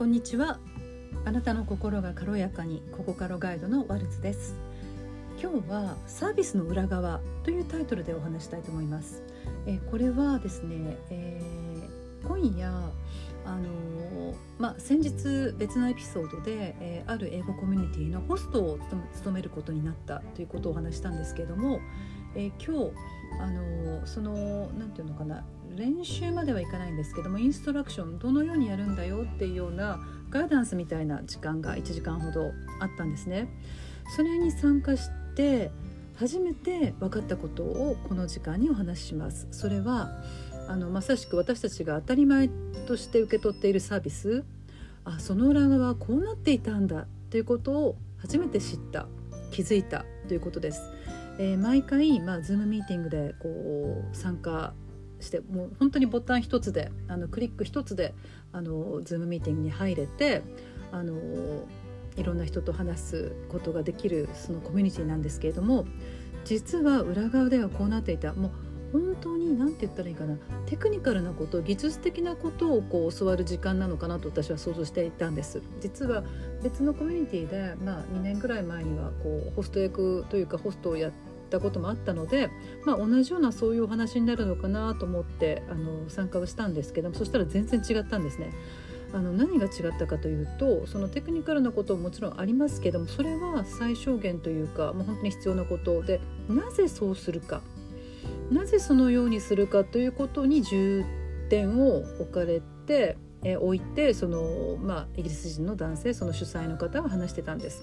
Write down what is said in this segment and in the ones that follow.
こんにちは。あなたの心が軽やかにココカロガイドのワルツです。今日はサービスの裏側というタイトルでお話したいと思います、えこれはですね、えー、今夜あのまあ、先日別のエピソードで、えー、ある英語コミュニティのホストを務めることになったということをお話したんですけれども、えー、今日あのその何て言うのかな練習まではいかないんですけどもインストラクションどのようにやるんだよっていうようなガイダンスみたいな時間が1時間ほどあったんですね。それに参加して初めて分かったことをこの時間にお話しします。それはあのまさしく私たちが当たり前として受け取っているサービスあその裏側はこうなっていたんだということを初めて知った気づいたということです。えー、毎回、まあ、Zoom ミーティングでこう参加してもう本当にボタン一つであのクリック一つであの Zoom ミーティングに入れてあのいろんな人と話すことができるそのコミュニティなんですけれども実は裏側ではこうなっていた。もう本当に何て言ったらいいかな。テクニカルなこと技術的なことをこう教わる時間なのかなと私は想像していたんです。実は別のコミュニティでまあ2年ぐらい前にはこうホスト役というかホストをやってったこともあったので、まあ、同じようなそういうお話になるのかなと思ってあの参加をしたんですけどもそしたら全然違ったんですね。あの何が違ったかというとそのテクニカルなことももちろんありますけどもそれは最小限というかもう本当に必要なことでなぜそうするかなぜそのようにするかということに重点を置かれて、え置いてその、まあ、イギリス人の男性その主催の方が話してたんです。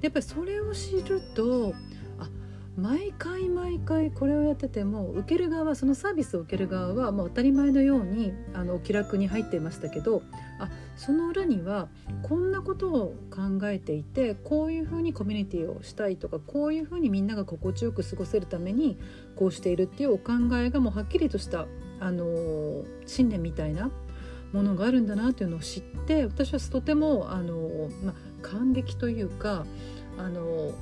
やっぱりそれを知るとあ毎回毎回これをやってても受ける側そのサービスを受ける側はもう当たり前のようにあの気楽に入っていましたけどあその裏にはこんなことを考えていてこういうふうにコミュニティをしたいとかこういうふうにみんなが心地よく過ごせるためにこうしているっていうお考えがもうはっきりとしたあの信念みたいなものがあるんだなというのを知って私はとてもあの、まあ、感激というかあの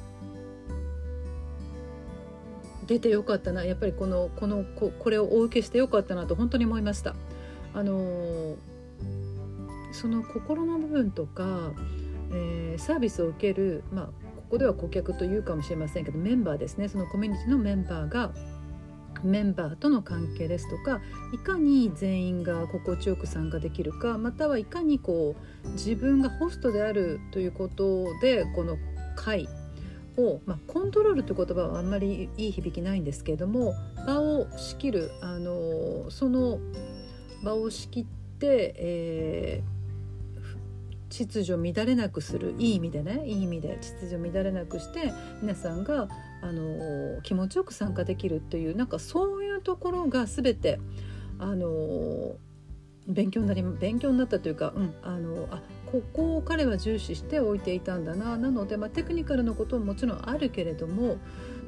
出てよかったなやっぱりこのこのここれをお受けしてよかったなと本当に思いました。あのその心の部分とか、えー、サービスを受ける、まあ、ここでは顧客というかもしれませんけどメンバーですねそのコミュニティのメンバーがメンバーとの関係ですとかいかに全員が心地よく参加できるかまたはいかにこう自分がホストであるということでこの会を、まあ、コントロールという言葉はあんまりいい響きないんですけれども場を仕切るあのその場を仕切って、えー、秩序乱れなくするいい意味でねいい意味で秩序乱れなくして皆さんがあの気持ちよく参加できるというなんかそういうところが全てあの勉強になり勉強になったというか、うん、あのあここを彼は重視して置いていたんだななので、まあ、テクニカルなことももちろんあるけれども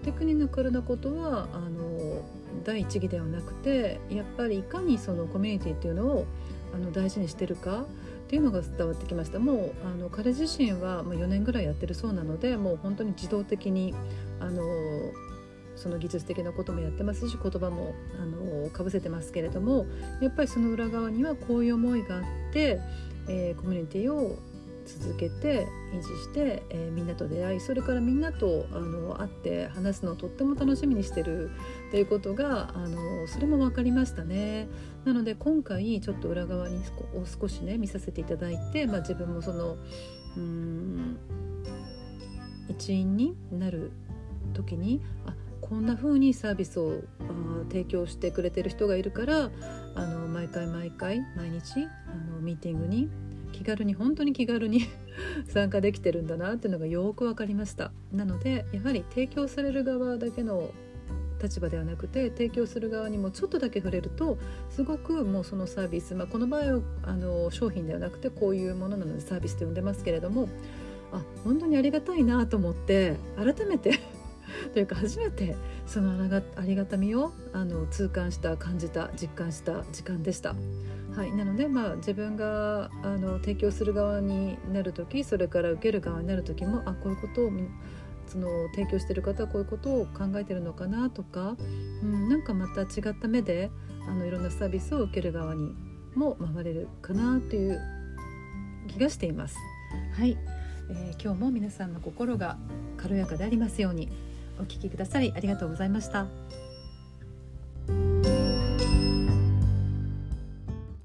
テクニカルなことはあの第一義ではなくてやっぱりいかにそのコミュニティっていうのをあの大事にしてるかっていうのが伝わってきました。もうあの彼自身はもう4年ぐらいやってるそうなのでもう本当に自動的にあのその技術的なこともやってますし言葉もあのかぶせてますけれどもやっぱりその裏側にはこういう思いがあって、えー、コミュニティを続けて維持して、えー、みんなと出会いそれからみんなとあの会って話すのをとっても楽しみにしてるということがあのそれも分かりましたね。なので今回ちょっと裏側にを少しね見させていただいて、まあ、自分もそのうん一員になる時にあこんな風にサービスを提供してくれてる人がいるからあの毎回毎回毎日あのミーティングに気軽に本当に気軽に 参加できてるんだなっていうのがよく分かりました。なのでやはり提供される側だけの立場ではなくて提供する側にもちょっとだけ触れるとすごくもうそのサービス、まあ、この場合はあの商品ではなくてこういうものなのでサービスと呼んでますけれどもあ本当にありがたいなと思って改めて というか初めてそのありがたみをあの痛感した感じた実感した時間でした。はい、なので、まあ、自分があの提供する側になる時それから受ける側になる時もあこういうことをその提供してる方はこういうことを考えてるのかなとか、うん、なんかまた違った目であのいろんなサービスを受ける側にも回れるかなという気がしています。はい、えー、今日も皆さんの心が軽やかでありますようにお聞きくださりありがとうございました。